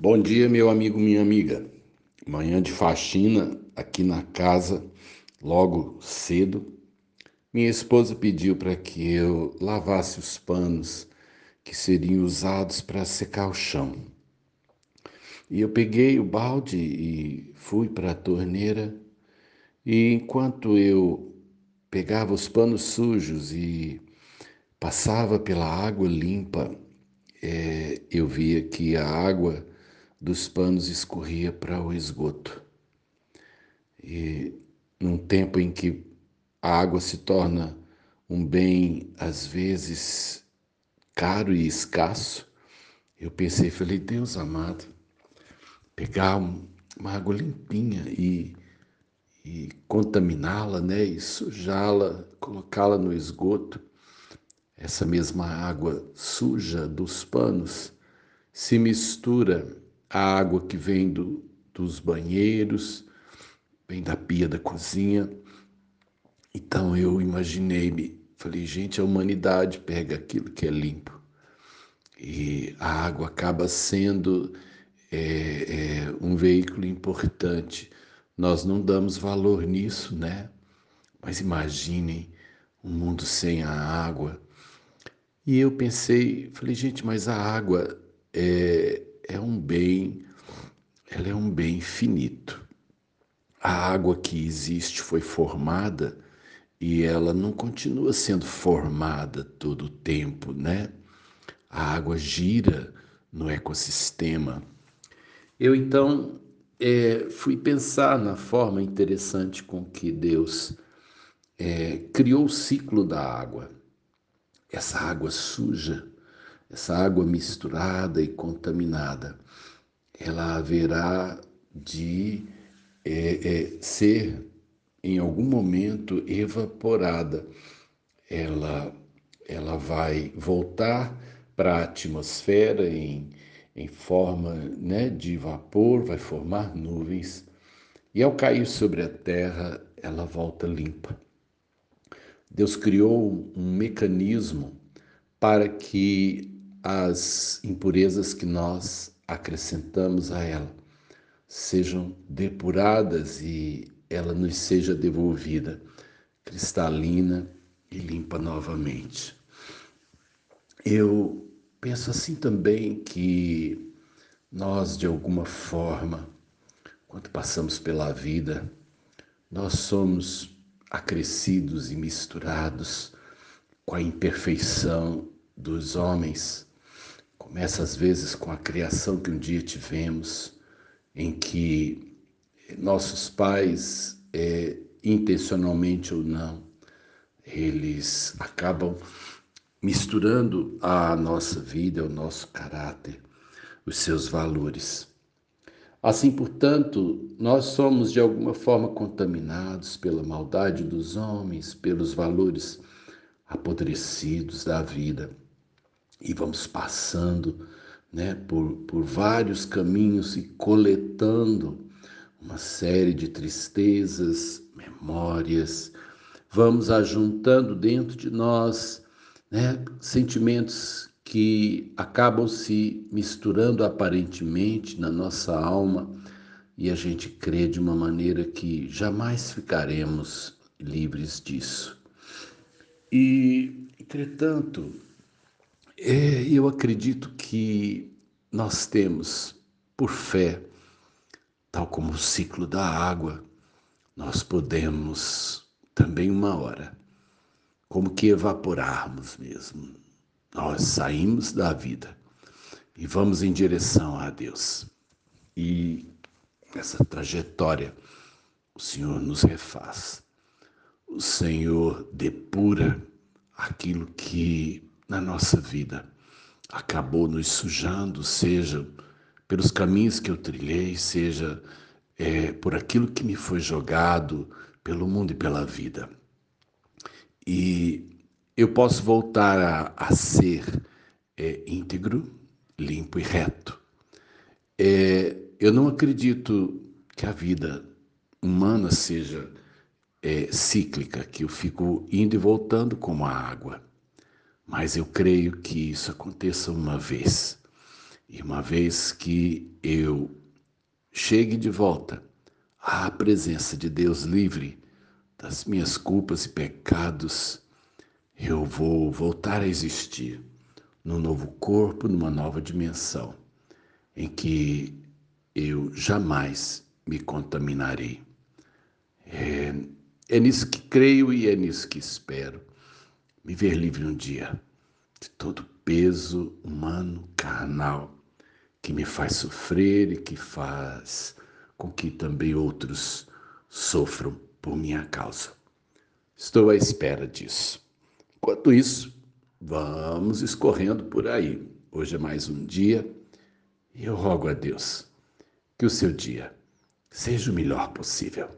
Bom dia, meu amigo, minha amiga. Manhã de faxina aqui na casa, logo cedo. Minha esposa pediu para que eu lavasse os panos que seriam usados para secar o chão. E eu peguei o balde e fui para a torneira. E enquanto eu pegava os panos sujos e passava pela água limpa, é, eu via que a água dos panos escorria para o esgoto. E num tempo em que a água se torna um bem, às vezes, caro e escasso, eu pensei, falei, Deus amado, pegar uma água limpinha e, e contaminá-la, né, e sujá-la, colocá-la no esgoto, essa mesma água suja dos panos se mistura à água que vem do, dos banheiros, vem da pia da cozinha. Então eu imaginei-me, falei, gente, a humanidade pega aquilo que é limpo e a água acaba sendo é, é, um veículo importante. Nós não damos valor nisso, né? Mas imaginem um mundo sem a água e eu pensei, falei, gente, mas a água é, é um bem, ela é um bem finito. A água que existe foi formada e ela não continua sendo formada todo o tempo, né? A água gira no ecossistema. Eu então é, fui pensar na forma interessante com que Deus é, criou o ciclo da água essa água suja, essa água misturada e contaminada, ela haverá de é, é, ser em algum momento evaporada. Ela, ela vai voltar para a atmosfera em, em forma né, de vapor, vai formar nuvens, e ao cair sobre a terra, ela volta limpa. Deus criou um mecanismo para que as impurezas que nós acrescentamos a ela sejam depuradas e ela nos seja devolvida cristalina e limpa novamente. Eu penso assim também que nós, de alguma forma, quando passamos pela vida, nós somos acrescidos e misturados com a imperfeição dos homens. Começa às vezes com a criação que um dia tivemos, em que nossos pais, é, intencionalmente ou não, eles acabam misturando a nossa vida, o nosso caráter, os seus valores. Assim, portanto, nós somos de alguma forma contaminados pela maldade dos homens, pelos valores apodrecidos da vida e vamos passando né, por, por vários caminhos e coletando uma série de tristezas, memórias, vamos ajuntando dentro de nós né, sentimentos que acabam se misturando aparentemente na nossa alma e a gente crê de uma maneira que jamais ficaremos livres disso. E, entretanto, é, eu acredito que nós temos, por fé, tal como o ciclo da água, nós podemos também uma hora, como que evaporarmos mesmo, nós saímos da vida e vamos em direção a Deus. E essa trajetória o Senhor nos refaz. O Senhor depura aquilo que na nossa vida acabou nos sujando, seja pelos caminhos que eu trilhei, seja é, por aquilo que me foi jogado pelo mundo e pela vida. E eu posso voltar a, a ser é, íntegro, limpo e reto. É, eu não acredito que a vida humana seja é, cíclica, que eu fico indo e voltando como a água. Mas eu creio que isso aconteça uma vez E uma vez que eu chegue de volta à presença de Deus livre das minhas culpas e pecados, eu vou voltar a existir num novo corpo, numa nova dimensão, em que eu jamais me contaminarei. É, é nisso que creio e é nisso que espero. Me ver livre um dia de todo peso humano, carnal, que me faz sofrer e que faz com que também outros sofram por minha causa. Estou à espera disso. Enquanto isso, vamos escorrendo por aí. Hoje é mais um dia e eu rogo a Deus que o seu dia seja o melhor possível.